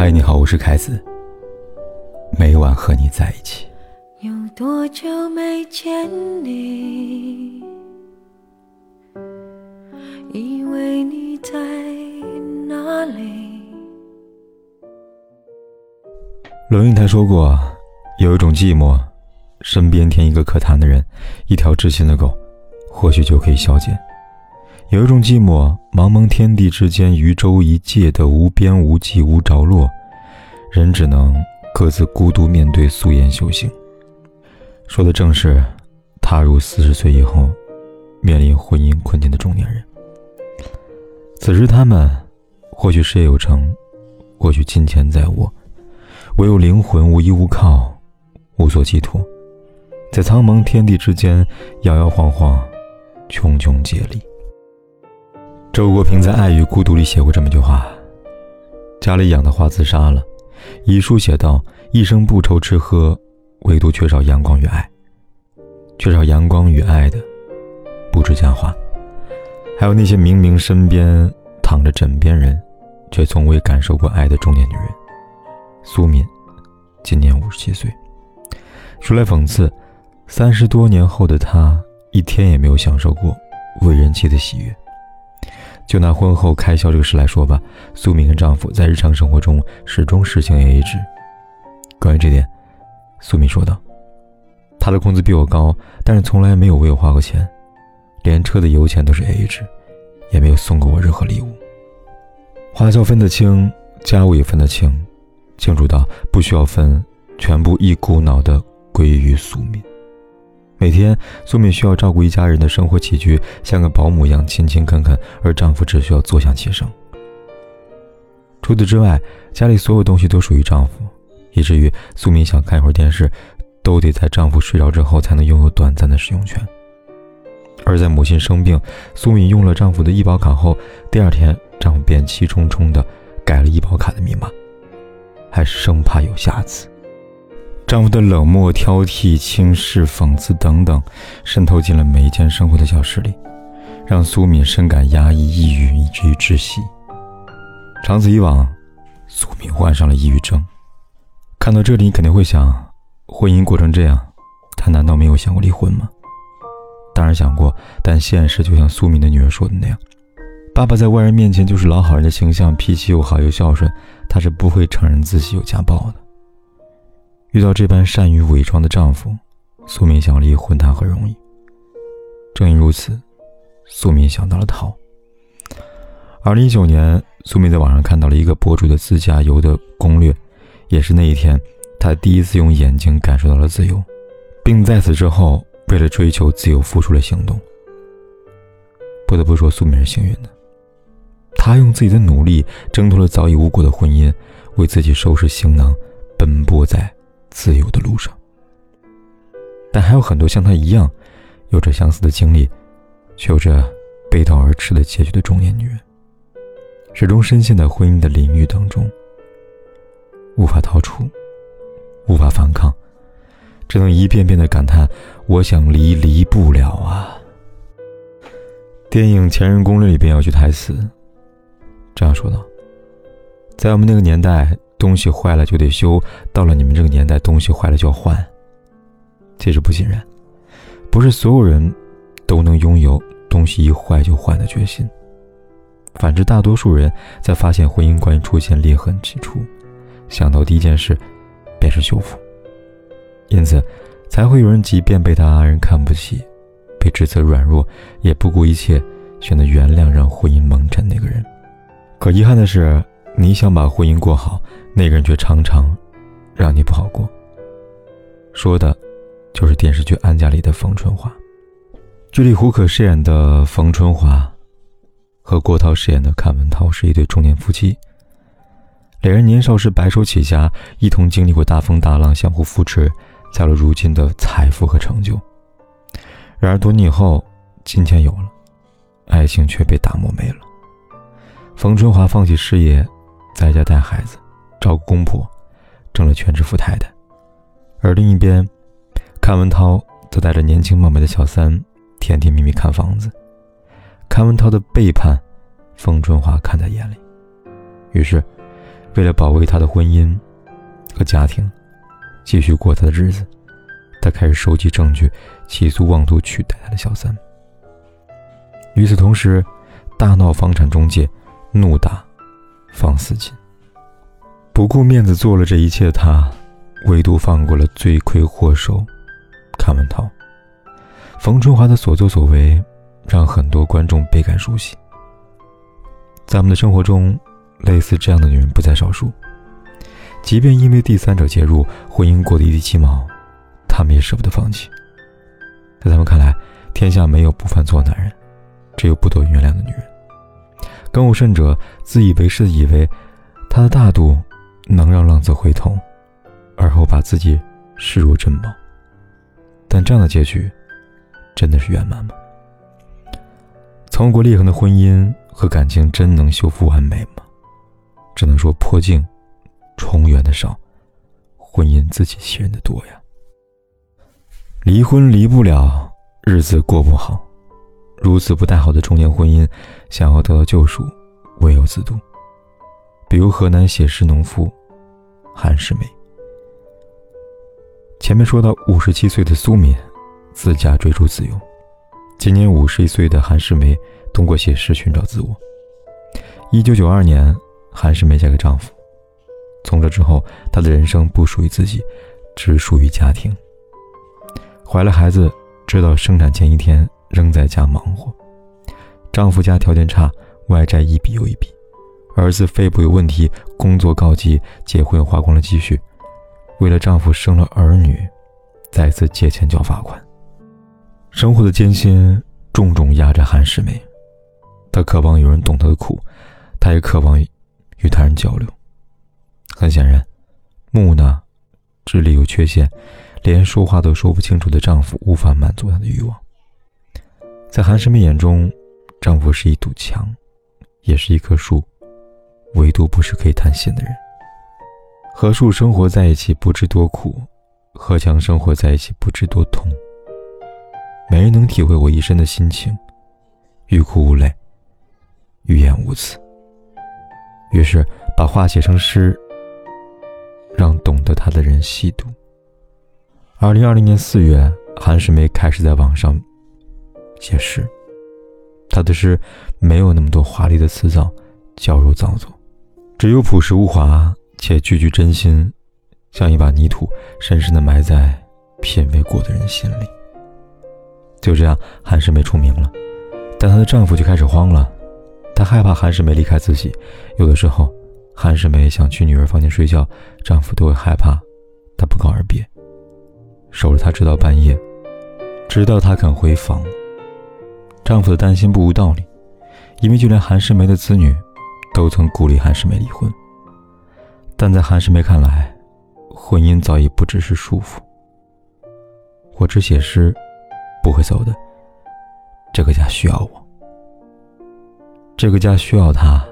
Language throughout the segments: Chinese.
嗨，你好，我是凯子。每晚和你在一起。有多久没见你？以为你在哪里？龙应台说过，有一种寂寞，身边添一个可谈的人，一条知心的狗，或许就可以消解。有一种寂寞，茫茫天地之间，渔舟一芥的无边无际无着落，人只能各自孤独面对素颜修行。说的正是踏入四十岁以后，面临婚姻困境的中年人。此时他们，或许事业有成，或许金钱在握，唯有灵魂无依无靠，无所寄托，在苍茫天地之间摇摇晃晃，穷穷竭力。周国平在《爱与孤独》里写过这么一句话：“家里养的花自杀了，遗书写道：一生不愁吃喝，唯独缺少阳光与爱。缺少阳光与爱的，不止佳话，还有那些明明身边躺着枕边人，却从未感受过爱的中年女人。”苏敏，今年五十七岁。说来讽刺，三十多年后的她，一天也没有享受过为人妻的喜悦。就拿婚后开销这个事来说吧，苏敏跟丈夫在日常生活中始终实行 AA 制。关于这点，苏敏说道：“他的工资比我高，但是从来没有为我花过钱，连车的油钱都是 AA 制，也没有送过我任何礼物。花销分得清，家务也分得清，清楚到不需要分，全部一股脑的归于苏敏。”每天，苏敏需要照顾一家人的生活起居，像个保姆一样勤勤恳恳，而丈夫只需要坐享其成。除此之外，家里所有东西都属于丈夫，以至于苏敏想看一会儿电视，都得在丈夫睡着之后才能拥有短暂的使用权。而在母亲生病，苏敏用了丈夫的医保卡后，第二天丈夫便气冲冲地改了医保卡的密码，还是生怕有下次。丈夫的冷漠、挑剔、轻视、讽刺等等，渗透进了每一件生活的小事里，让苏敏深感压抑、抑郁，以至于窒息。长此以往，苏敏患上了抑郁症。看到这里，你肯定会想：婚姻过成这样，他难道没有想过离婚吗？当然想过，但现实就像苏敏的女儿说的那样，爸爸在外人面前就是老好人的形象，脾气又好又孝顺，他是不会承认自己有家暴的。遇到这般善于伪装的丈夫，苏敏想离婚谈何容易？正因如此，苏敏想到了逃。二零一九年，苏敏在网上看到了一个博主的自驾游的攻略，也是那一天，她第一次用眼睛感受到了自由，并在此之后为了追求自由付出了行动。不得不说，苏敏是幸运的，她用自己的努力挣脱了早已无果的婚姻，为自己收拾行囊，奔波在。自由的路上，但还有很多像她一样，有着相似的经历，却有着背道而驰的结局的中年女人，始终深陷在婚姻的领域当中，无法逃出，无法反抗，只能一遍遍的感叹：“我想离，离不了啊。”电影《前任攻略》里边有句台词，这样说道：“在我们那个年代。”东西坏了就得修，到了你们这个年代，东西坏了就要换。其实不尽然，不是所有人都能拥有东西一坏就换的决心。反之，大多数人在发现婚姻关系出现裂痕之初，想到第一件事便是修复。因此，才会有人即便被他人看不起，被指责软弱，也不顾一切选择原谅让婚姻蒙尘那个人。可遗憾的是。你想把婚姻过好，那个人却常常让你不好过。说的，就是电视剧《安家》里的冯春华。剧里胡可饰演的冯春华，和郭涛饰演的阚文涛是一对中年夫妻。两人年少时白手起家，一同经历过大风大浪，相互扶持，才有了如今的财富和成就。然而多年以后，金钱有了，爱情却被打磨没了。冯春华放弃事业。在家带孩子，照顾公婆，成了全职富太太。而另一边，阚文涛则带着年轻貌美的小三，甜甜蜜蜜看房子。阚文涛的背叛，冯春华看在眼里。于是，为了保卫他的婚姻和家庭，继续过他的日子，他开始收集证据，起诉妄图取代他的小三。与此同时，大闹房产中介，怒打方思锦，不顾面子做了这一切的他，唯独放过了罪魁祸首阚文涛。冯春华的所作所为，让很多观众倍感熟悉。在我们的生活中，类似这样的女人不在少数。即便因为第三者介入，婚姻过得一地鸡毛，他们也舍不得放弃。在他们看来，天下没有不犯错的男人，只有不得原谅的女人。更有甚者，自以为是的以为，他的大度能让浪子回头，而后把自己视若珍宝。但这样的结局。真的是圆满吗？曾过裂痕的婚姻和感情真能修复完美吗？只能说破镜重圆的少，婚姻自欺欺人的多呀。离婚离不了，日子过不好，如此不太好的中年婚姻，想要得到救赎，唯有自渡。比如河南写诗农妇韩世梅。前面说到五十七岁的苏敏。自驾追逐自由。今年五十一岁的韩世梅通过写诗寻找自我。一九九二年，韩世梅嫁给丈夫，从这之后，她的人生不属于自己，只属于家庭。怀了孩子，直到生产前一天，仍在家忙活。丈夫家条件差，外债一笔又一笔，儿子肺部有问题，工作告急，结婚花光了积蓄，为了丈夫生了儿女，再次借钱交罚款。生活的艰辛重重压着韩世梅，她渴望有人懂她的苦，她也渴望与他人交流。很显然，木讷、智力有缺陷，连说话都说不清楚的丈夫无法满足她的欲望。在韩世梅眼中，丈夫是一堵墙，也是一棵树，唯独不是可以谈心的人。和树生活在一起不知多苦，和墙生活在一起不知多痛。没人能体会我一生的心情，欲哭无泪，欲言无词。于是把话写成诗，让懂得他的人细读。二零二零年四月，韩世梅开始在网上写诗。她的诗没有那么多华丽的辞藻，矫揉造作，只有朴实无华，且句句真心，像一把泥土，深深的埋在品味过的人心里。就这样，韩世梅出名了，但她的丈夫就开始慌了。他害怕韩世梅离开自己，有的时候，韩世梅想去女儿房间睡觉，丈夫都会害怕她不告而别，守着她直到半夜，直到她肯回房。丈夫的担心不无道理，因为就连韩世梅的子女，都曾鼓励韩世梅离婚。但在韩世梅看来，婚姻早已不只是束缚。我只写诗。不会走的。这个家需要我，这个家需要他，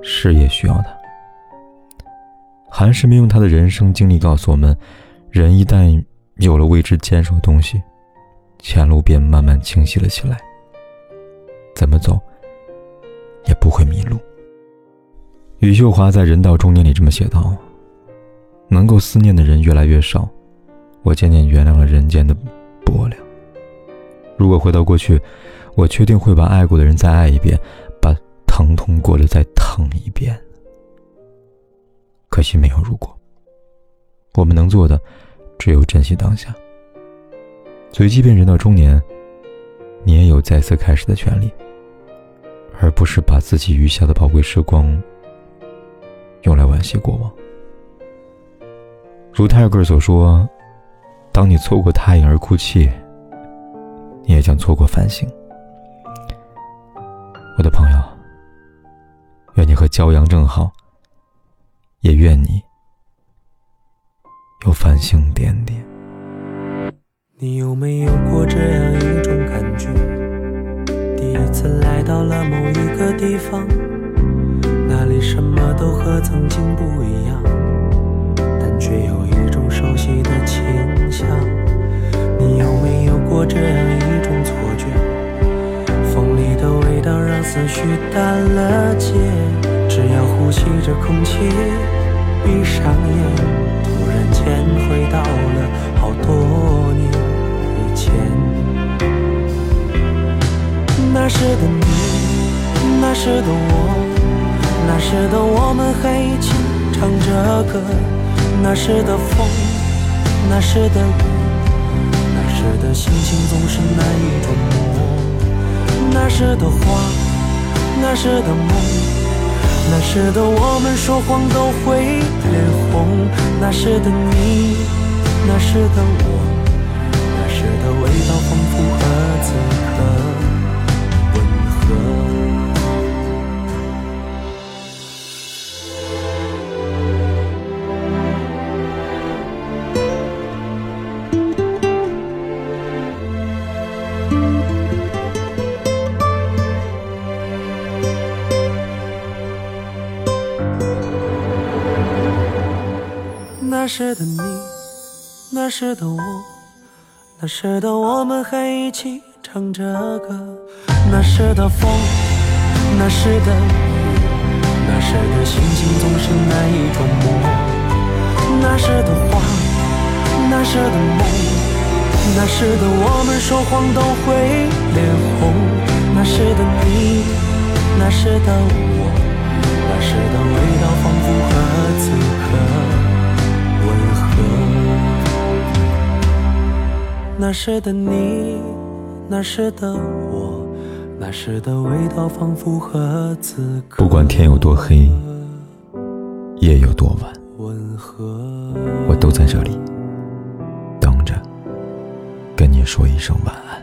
事业需要他。韩世明用他的人生经历告诉我们：人一旦有了为之坚守的东西，前路便慢慢清晰了起来。怎么走，也不会迷路。余秀华在《人到中年》里这么写道：“能够思念的人越来越少，我渐渐原谅了人间的薄凉。”如果回到过去，我确定会把爱过的人再爱一遍，把疼痛过了再疼一遍。可惜没有如果。我们能做的，只有珍惜当下。所以，即便人到中年，你也有再次开始的权利，而不是把自己余下的宝贵时光用来惋惜过往。如泰戈尔所说：“当你错过太阳而哭泣。”你也将错过繁星，我的朋友。愿你和骄阳正好，也愿你有繁星点点。你有没有过这样一种感觉？第一次来到了某一个地方，那里什么都和曾经不一样，但却有一种熟悉的清香。你有没有过这样一种错觉？风里的味道让？思绪淡了结，只要呼吸着空气，闭上眼，突然间回到时的我，那时的我们还一起唱着歌，那时的风，那时的雨，那时的心情总是难以捉摸，那时的花，那时的梦。那时的我们说谎都会脸红，那时的你，那时的我，那时的味道仿佛和此那时的你，那时的我，那时的我们还一起唱着歌。那时的风，那时的雨，那时的心情总是难以捉摸。那时的花，那时的梦，那时的我们说谎都会脸红。那时的你，那时的我，那时的味道仿佛和此刻。那时的你，那时的我，那时的味道仿佛和此刻。不管天有多黑，夜有多晚。我都在这里等着，跟你说一声晚安。